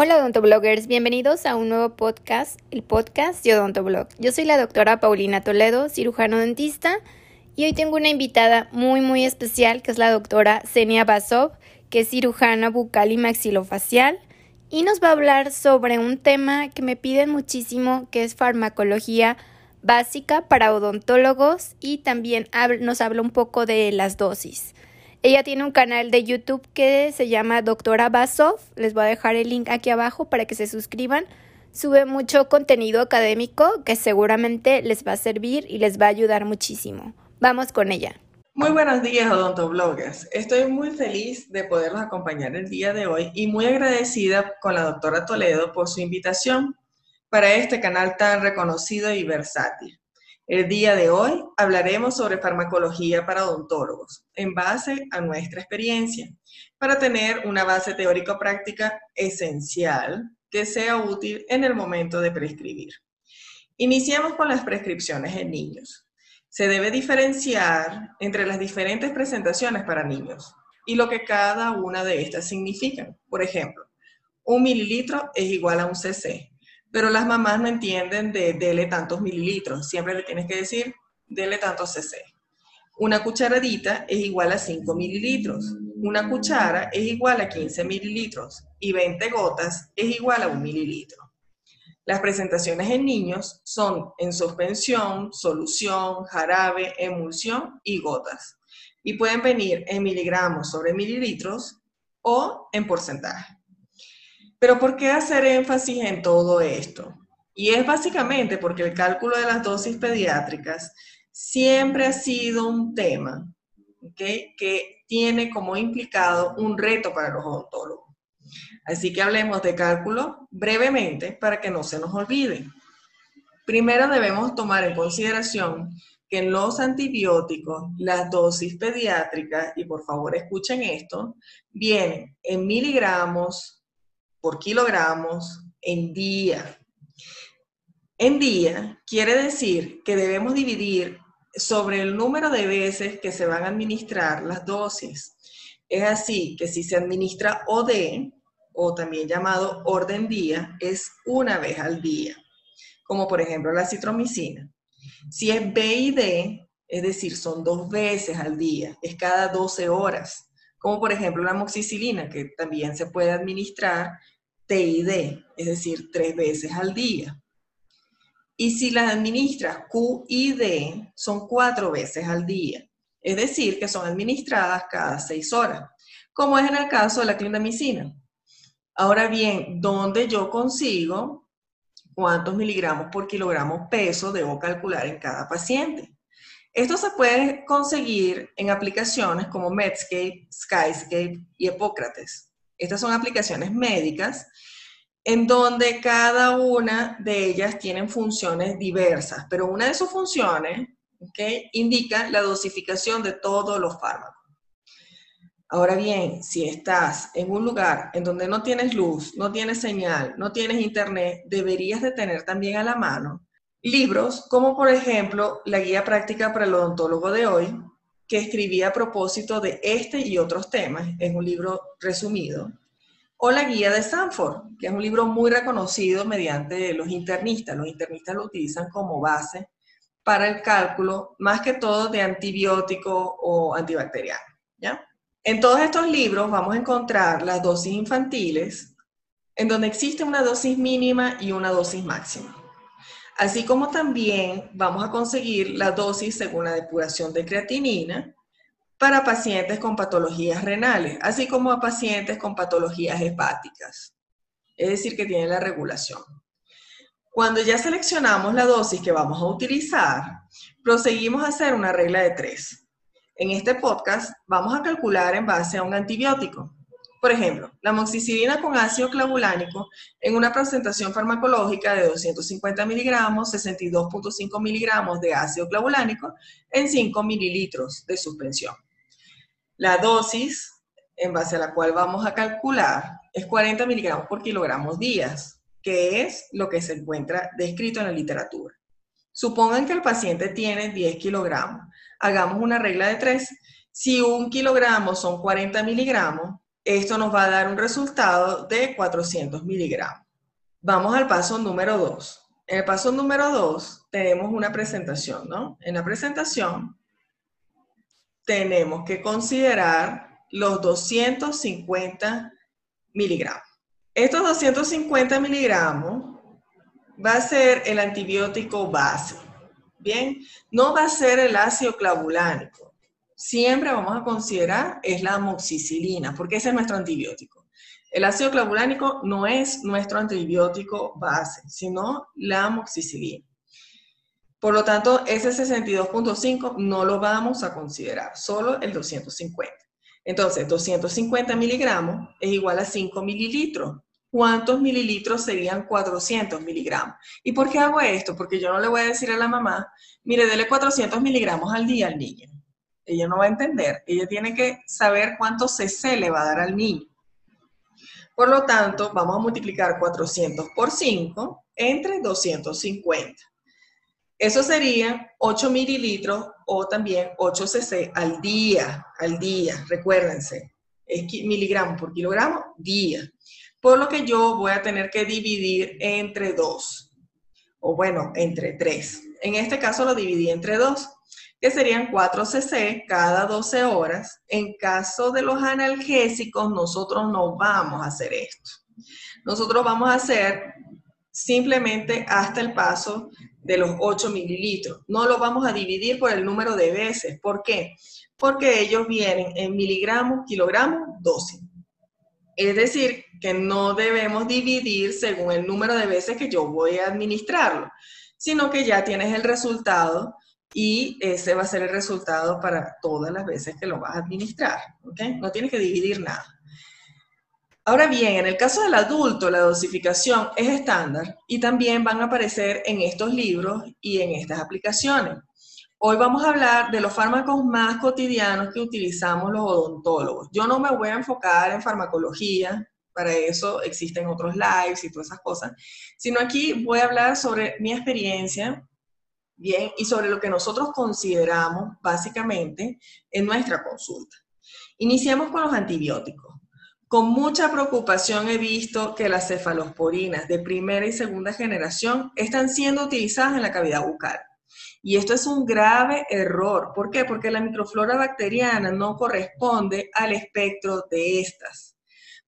Hola odontobloggers, bienvenidos a un nuevo podcast, el podcast de Odontoblog. Yo soy la doctora Paulina Toledo, cirujano dentista, y hoy tengo una invitada muy muy especial que es la doctora Zenia Basov, que es cirujana bucal y maxilofacial, y nos va a hablar sobre un tema que me piden muchísimo, que es farmacología básica para odontólogos y también nos habla un poco de las dosis. Ella tiene un canal de YouTube que se llama Doctora Basov. Les voy a dejar el link aquí abajo para que se suscriban. Sube mucho contenido académico que seguramente les va a servir y les va a ayudar muchísimo. Vamos con ella. Muy buenos días, odontobloggers. Estoy muy feliz de poderlos acompañar el día de hoy y muy agradecida con la doctora Toledo por su invitación para este canal tan reconocido y versátil. El día de hoy hablaremos sobre farmacología para odontólogos en base a nuestra experiencia, para tener una base teórico-práctica esencial que sea útil en el momento de prescribir. Iniciamos con las prescripciones en niños. Se debe diferenciar entre las diferentes presentaciones para niños y lo que cada una de estas significan. Por ejemplo, un mililitro es igual a un cc, pero las mamás no entienden de dele tantos mililitros. Siempre le tienes que decir, dele tantos cc. Una cucharadita es igual a 5 mililitros. Una cuchara es igual a 15 mililitros. Y 20 gotas es igual a un mililitro. Las presentaciones en niños son en suspensión, solución, jarabe, emulsión y gotas. Y pueden venir en miligramos sobre mililitros o en porcentaje. Pero ¿por qué hacer énfasis en todo esto? Y es básicamente porque el cálculo de las dosis pediátricas siempre ha sido un tema que tiene como implicado un reto para los odontólogos. Así que hablemos de cálculo brevemente para que no se nos olvide. Primero debemos tomar en consideración que en los antibióticos las dosis pediátricas, y por favor escuchen esto, vienen en miligramos, por kilogramos en día. En día quiere decir que debemos dividir sobre el número de veces que se van a administrar las dosis. Es así que si se administra OD, o también llamado orden día, es una vez al día, como por ejemplo la citromicina. Si es BID, es decir, son dos veces al día, es cada 12 horas como por ejemplo la moxicilina, que también se puede administrar TID, es decir, tres veces al día. Y si las administras QID, son cuatro veces al día, es decir, que son administradas cada seis horas, como es en el caso de la clindamicina. Ahora bien, ¿dónde yo consigo cuántos miligramos por kilogramo peso debo calcular en cada paciente? Esto se puede conseguir en aplicaciones como Medscape, Skyscape y Epócrates. Estas son aplicaciones médicas en donde cada una de ellas tienen funciones diversas, pero una de sus funciones indica la dosificación de todos los fármacos. Ahora bien, si estás en un lugar en donde no tienes luz, no tienes señal, no tienes internet, deberías de tener también a la mano Libros como por ejemplo la guía práctica para el odontólogo de hoy, que escribí a propósito de este y otros temas, es un libro resumido, o la guía de Sanford, que es un libro muy reconocido mediante los internistas. Los internistas lo utilizan como base para el cálculo, más que todo de antibiótico o antibacteriano. ¿ya? En todos estos libros vamos a encontrar las dosis infantiles, en donde existe una dosis mínima y una dosis máxima así como también vamos a conseguir la dosis según la depuración de creatinina para pacientes con patologías renales, así como a pacientes con patologías hepáticas, es decir, que tienen la regulación. Cuando ya seleccionamos la dosis que vamos a utilizar, proseguimos a hacer una regla de tres. En este podcast vamos a calcular en base a un antibiótico. Por ejemplo, la moxicilina con ácido clavulánico en una presentación farmacológica de 250 miligramos, 62.5 miligramos de ácido clavulánico en 5 mililitros de suspensión. La dosis en base a la cual vamos a calcular es 40 miligramos por kilogramos días, que es lo que se encuentra descrito en la literatura. Supongan que el paciente tiene 10 kilogramos. Hagamos una regla de 3. Si un kilogramo son 40 miligramos, esto nos va a dar un resultado de 400 miligramos. Vamos al paso número 2. En el paso número 2 tenemos una presentación, ¿no? En la presentación tenemos que considerar los 250 miligramos. Estos 250 miligramos va a ser el antibiótico base. Bien, no va a ser el ácido clavulánico. Siempre vamos a considerar es la amoxicilina, porque ese es nuestro antibiótico. El ácido clavulánico no es nuestro antibiótico base, sino la amoxicilina. Por lo tanto, ese 62.5 no lo vamos a considerar, solo el 250. Entonces, 250 miligramos es igual a 5 mililitros. ¿Cuántos mililitros serían 400 miligramos? ¿Y por qué hago esto? Porque yo no le voy a decir a la mamá, mire, dele 400 miligramos al día al niño. Ella no va a entender. Ella tiene que saber cuánto cc le va a dar al niño. Por lo tanto, vamos a multiplicar 400 por 5 entre 250. Eso sería 8 mililitros o también 8 cc al día, al día, recuérdense, es miligramos por kilogramo, día. Por lo que yo voy a tener que dividir entre 2, o bueno, entre 3. En este caso lo dividí entre 2, que serían 4 cc cada 12 horas. En caso de los analgésicos, nosotros no vamos a hacer esto. Nosotros vamos a hacer simplemente hasta el paso de los 8 mililitros. No lo vamos a dividir por el número de veces. ¿Por qué? Porque ellos vienen en miligramos, kilogramos, dosis. Es decir, que no debemos dividir según el número de veces que yo voy a administrarlo, sino que ya tienes el resultado y ese va a ser el resultado para todas las veces que lo vas a administrar. No tienes que dividir nada. Ahora bien, en el caso del adulto, la dosificación es estándar y también van a aparecer en estos libros y en estas aplicaciones. Hoy vamos a hablar de los fármacos más cotidianos que utilizamos los odontólogos. Yo no me voy a enfocar en farmacología, para eso existen otros lives y todas esas cosas, sino aquí voy a hablar sobre mi experiencia, bien, y sobre lo que nosotros consideramos básicamente en nuestra consulta. Iniciamos con los antibióticos. Con mucha preocupación he visto que las cefalosporinas de primera y segunda generación están siendo utilizadas en la cavidad bucal. Y esto es un grave error. ¿Por qué? Porque la microflora bacteriana no corresponde al espectro de estas.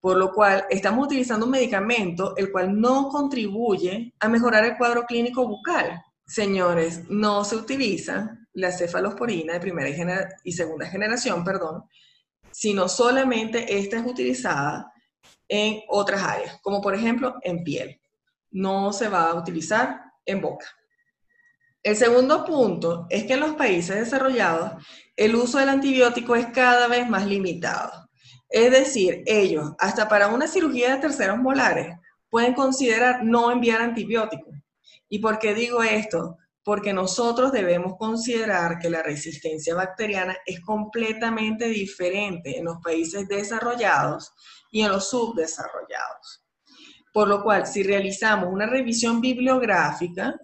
Por lo cual, estamos utilizando un medicamento el cual no contribuye a mejorar el cuadro clínico bucal. Señores, no se utiliza la cefalosporina de primera y, segunda generación, perdón, sino solamente esta es utilizada en otras áreas, como por ejemplo en piel. No se va a utilizar en boca. El segundo punto es que en los países desarrollados el uso del antibiótico es cada vez más limitado. Es decir, ellos, hasta para una cirugía de terceros molares, pueden considerar no enviar antibióticos. ¿Y por qué digo esto? porque nosotros debemos considerar que la resistencia bacteriana es completamente diferente en los países desarrollados y en los subdesarrollados. Por lo cual, si realizamos una revisión bibliográfica,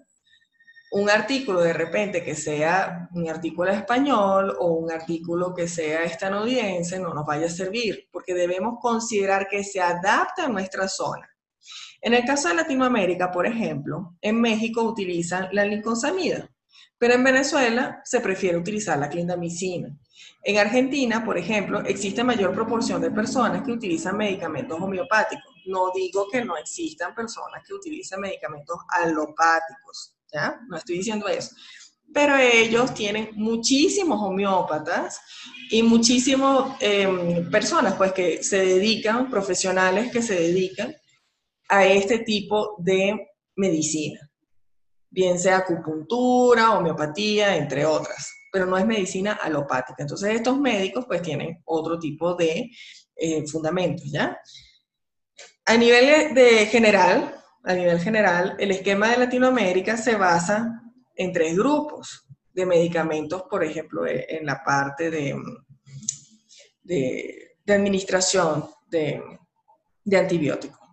un artículo de repente que sea un artículo español o un artículo que sea estadounidense no nos vaya a servir, porque debemos considerar que se adapta a nuestra zona. En el caso de Latinoamérica, por ejemplo, en México utilizan la lincosamida, pero en Venezuela se prefiere utilizar la clindamicina. En Argentina, por ejemplo, existe mayor proporción de personas que utilizan medicamentos homeopáticos. No digo que no existan personas que utilizan medicamentos alopáticos, ¿ya? No estoy diciendo eso. Pero ellos tienen muchísimos homeópatas y muchísimas em, personas pues, que se dedican, profesionales que se dedican a este tipo de medicina, bien sea acupuntura, homeopatía, entre otras, pero no es medicina alopática. Entonces estos médicos pues tienen otro tipo de eh, fundamentos, ¿ya? A nivel de general, a nivel general, el esquema de Latinoamérica se basa en tres grupos de medicamentos, por ejemplo, e, en la parte de, de, administración de, de antibióticos.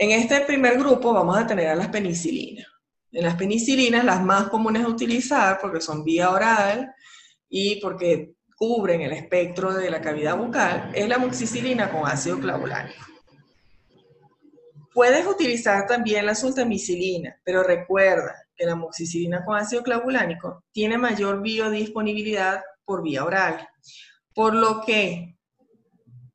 En este primer grupo vamos a tener a las penicilinas. En las penicilinas, las más comunes a utilizar, porque son vía oral y porque cubren el espectro de la cavidad bucal es la amoxicilina con ácido clavulánico. Puedes utilizar también la sultamicilina, pero recuerda que la amoxicilina con ácido clavulánico tiene mayor biodisponibilidad por vía oral, por lo que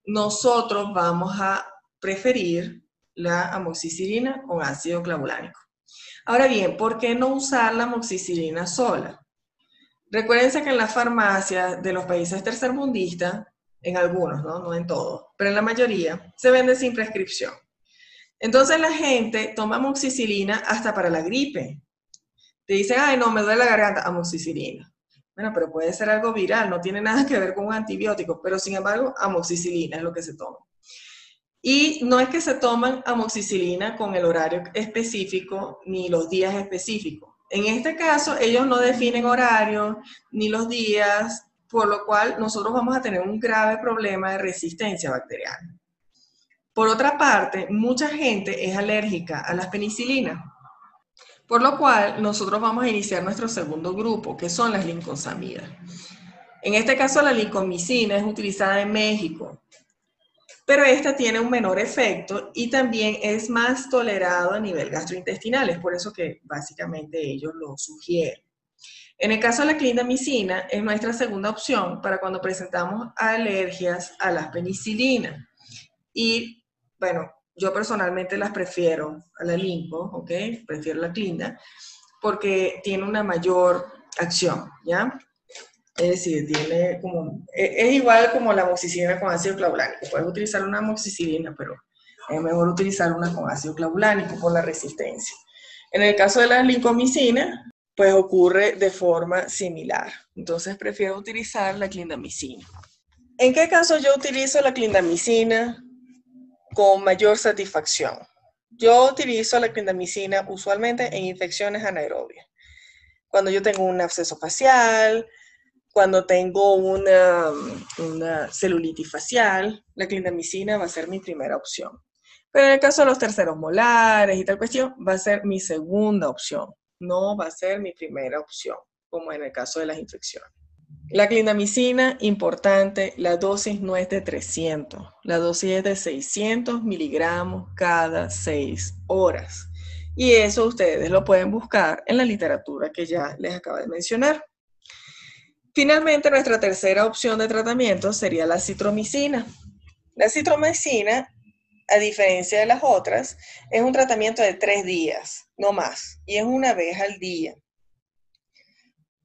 nosotros vamos a preferir la amoxicilina con ácido clavulánico. Ahora bien, ¿por qué no usar la amoxicilina sola? Recuérdense que en las farmacias de los países tercermundistas, en algunos, ¿no? no en todos, pero en la mayoría, se vende sin prescripción. Entonces la gente toma amoxicilina hasta para la gripe. Te dicen, ay, no, me duele la garganta, amoxicilina. Bueno, pero puede ser algo viral, no tiene nada que ver con un antibiótico, pero sin embargo, amoxicilina es lo que se toma. Y no es que se toman amoxicilina con el horario específico ni los días específicos. En este caso, ellos no definen horario ni los días, por lo cual nosotros vamos a tener un grave problema de resistencia bacteriana. Por otra parte, mucha gente es alérgica a las penicilinas, por lo cual nosotros vamos a iniciar nuestro segundo grupo, que son las lincosamidas. En este caso, la lincomicina es utilizada en México, pero esta tiene un menor efecto y también es más tolerado a nivel gastrointestinal, es por eso que básicamente ellos lo sugieren. En el caso de la clindamicina, es nuestra segunda opción para cuando presentamos alergias a las penicilinas. Y bueno, yo personalmente las prefiero a la limpo, ¿ok? Prefiero la clinda, porque tiene una mayor acción, ¿ya? Es decir, tiene como, e, es igual como la amoxicilina con ácido clavulánico. Puedes utilizar una amoxicilina, pero es mejor utilizar una con ácido clavulánico por la resistencia. En el caso de la lincomicina, pues ocurre de forma similar. Entonces prefiero utilizar la clindamicina. ¿En qué caso yo utilizo la clindamicina con mayor satisfacción? Yo utilizo la clindamicina usualmente en infecciones anaerobias. Cuando yo tengo un absceso facial, cuando tengo una, una celulitis facial, la clindamicina va a ser mi primera opción. Pero en el caso de los terceros molares y tal cuestión, va a ser mi segunda opción. No va a ser mi primera opción, como en el caso de las infecciones. La clindamicina, importante, la dosis no es de 300, la dosis es de 600 miligramos cada 6 horas. Y eso ustedes lo pueden buscar en la literatura que ya les acabo de mencionar. Finalmente, nuestra tercera opción de tratamiento sería la citromicina. La citromicina, a diferencia de las otras, es un tratamiento de tres días, no más, y es una vez al día.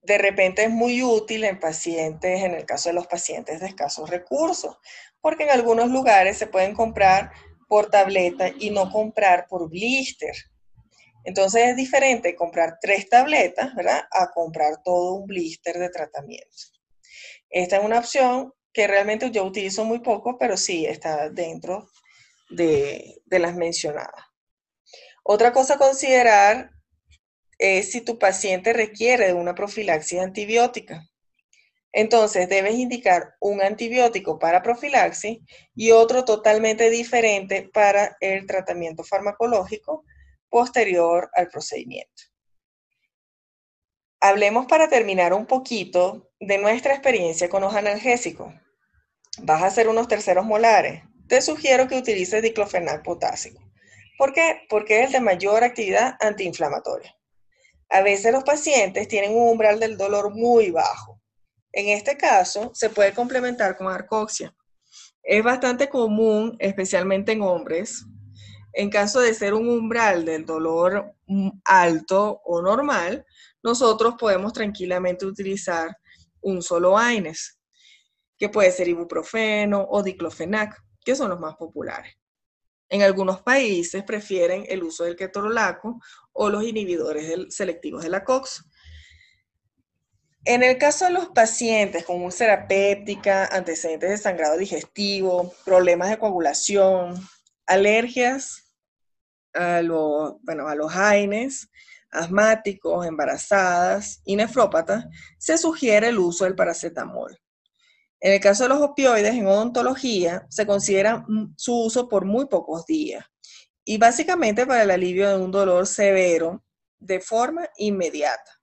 De repente es muy útil en pacientes, en el caso de los pacientes de escasos recursos, porque en algunos lugares se pueden comprar por tableta y no comprar por blister. Entonces es diferente comprar tres tabletas, ¿verdad? A comprar todo un blister de tratamiento. Esta es una opción que realmente yo utilizo muy poco, pero sí está dentro de, de las mencionadas. Otra cosa a considerar es si tu paciente requiere de una profilaxis antibiótica. Entonces debes indicar un antibiótico para profilaxis y otro totalmente diferente para el tratamiento farmacológico posterior al procedimiento. Hablemos para terminar un poquito de nuestra experiencia con los analgésicos. Vas a hacer unos terceros molares. Te sugiero que utilices diclofenac potásico. ¿Por qué? Porque es de mayor actividad antiinflamatoria. A veces los pacientes tienen un umbral del dolor muy bajo. En este caso, se puede complementar con arcoxia. Es bastante común, especialmente en hombres, en caso de ser un umbral del dolor alto o normal, nosotros podemos tranquilamente utilizar un solo AINES, que puede ser ibuprofeno o diclofenac, que son los más populares. En algunos países prefieren el uso del ketorolaco o los inhibidores selectivos de la COX. En el caso de los pacientes con úlcera péptica, antecedentes de sangrado digestivo, problemas de coagulación, alergias a, bueno, a los AINES, asmáticos, embarazadas y nefrópatas, se sugiere el uso del paracetamol. En el caso de los opioides, en odontología, se considera su uso por muy pocos días y básicamente para el alivio de un dolor severo de forma inmediata.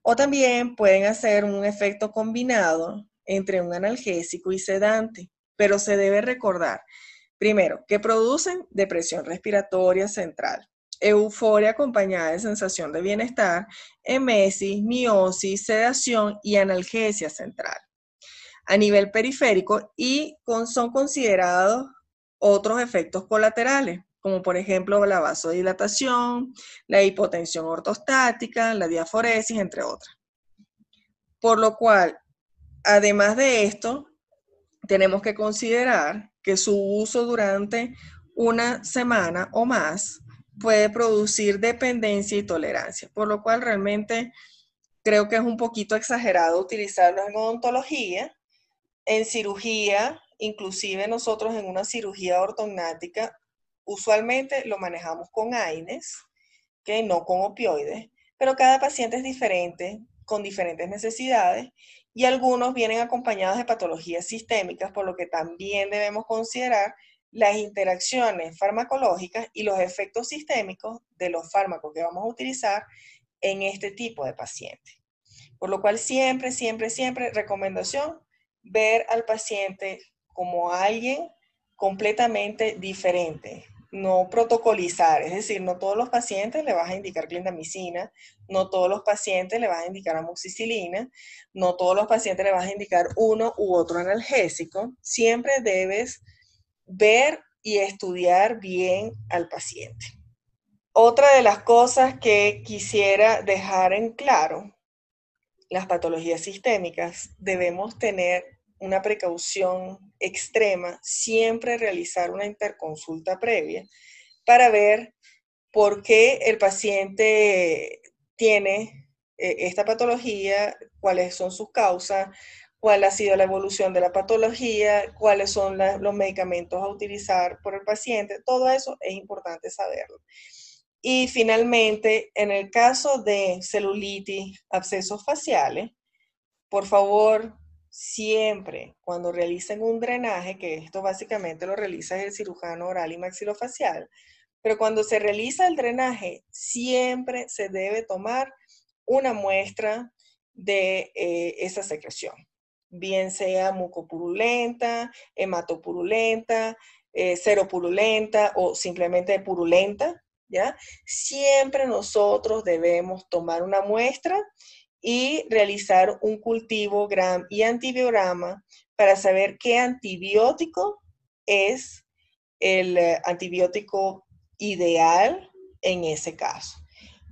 O también pueden hacer un efecto combinado entre un analgésico y sedante, pero se debe recordar, primero, que producen depresión respiratoria central, euforia acompañada de sensación de bienestar, emesis, miosis, sedación y analgesia central a nivel periférico y son considerados otros efectos colaterales, como por ejemplo la vasodilatación, la hipotensión ortostática, la diaforesis, entre otras. Por lo cual, además de esto, tenemos que considerar que su uso durante una semana o más puede producir dependencia y tolerancia, por lo cual realmente creo que es un poquito exagerado utilizarlo en odontología, en cirugía, inclusive nosotros en una cirugía ortognática, usualmente lo manejamos con AINES, que no con opioides, pero cada paciente es diferente, con diferentes necesidades, y algunos vienen acompañados de patologías sistémicas, por lo que también debemos considerar las interacciones farmacológicas y los efectos sistémicos de los fármacos que vamos a utilizar en este tipo de paciente. Por lo cual siempre, siempre, siempre recomendación, ver al paciente como alguien completamente diferente, no protocolizar, es decir, no todos los pacientes le vas a indicar clindamicina, no todos los pacientes le vas a indicar amoxicilina, no todos los pacientes le vas a indicar uno u otro analgésico, siempre debes ver y estudiar bien al paciente. Otra de las cosas que quisiera dejar en claro, las patologías sistémicas, debemos tener una precaución extrema, siempre realizar una interconsulta previa para ver por qué el paciente tiene eh, esta patología, cuáles son sus causas, cuál ha sido la evolución de la patología, cuáles son los medicamentos a utilizar por el paciente, todo eso es importante saberlo. Y finalmente, en el caso de celulitis, abscesos faciales, por favor, siempre cuando realicen un drenaje, que esto básicamente lo realiza el cirujano oral y maxilofacial, pero cuando se realiza el drenaje, siempre se debe tomar una muestra de eh, esa secreción bien sea mucopurulenta, hematopurulenta, eh, seropurulenta o simplemente purulenta, ¿ya? Siempre nosotros debemos tomar una muestra y realizar un cultivo gram y antibiograma para saber qué antibiótico es el eh, antibiótico ideal en ese caso.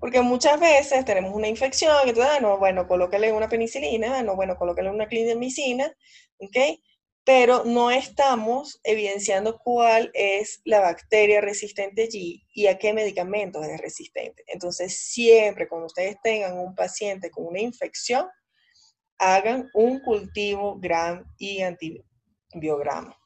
Porque muchas veces tenemos una infección entonces, ah, no, bueno, colócale una penicilina, ah, no, bueno, colócale una clindamicina, ¿ok? Pero no estamos evidenciando cuál es la bacteria resistente allí y a qué medicamentos es resistente. Entonces, siempre cuando ustedes tengan un paciente con una infección, hagan un cultivo gram y antibiograma.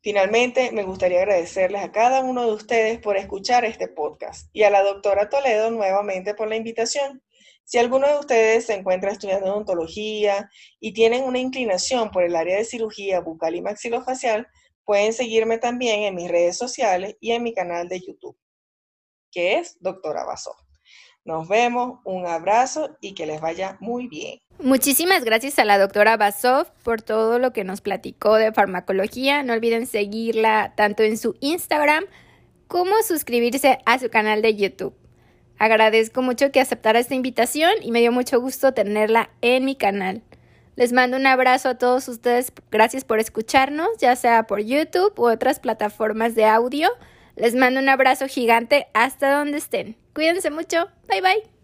Finalmente, me gustaría agradecerles a cada uno de ustedes por escuchar este podcast y a la doctora Toledo nuevamente por la invitación. Si alguno de ustedes se encuentra estudiando odontología y tienen una inclinación por el área de cirugía bucal y maxilofacial, pueden seguirme también en mis redes sociales y en mi canal de YouTube, que es Doctora Basó. Nos vemos, un abrazo y que les vaya muy bien. Muchísimas gracias a la doctora Basov por todo lo que nos platicó de farmacología. No olviden seguirla tanto en su Instagram como suscribirse a su canal de YouTube. Agradezco mucho que aceptara esta invitación y me dio mucho gusto tenerla en mi canal. Les mando un abrazo a todos ustedes. Gracias por escucharnos, ya sea por YouTube u otras plataformas de audio. Les mando un abrazo gigante hasta donde estén. Cuídense mucho. Bye bye.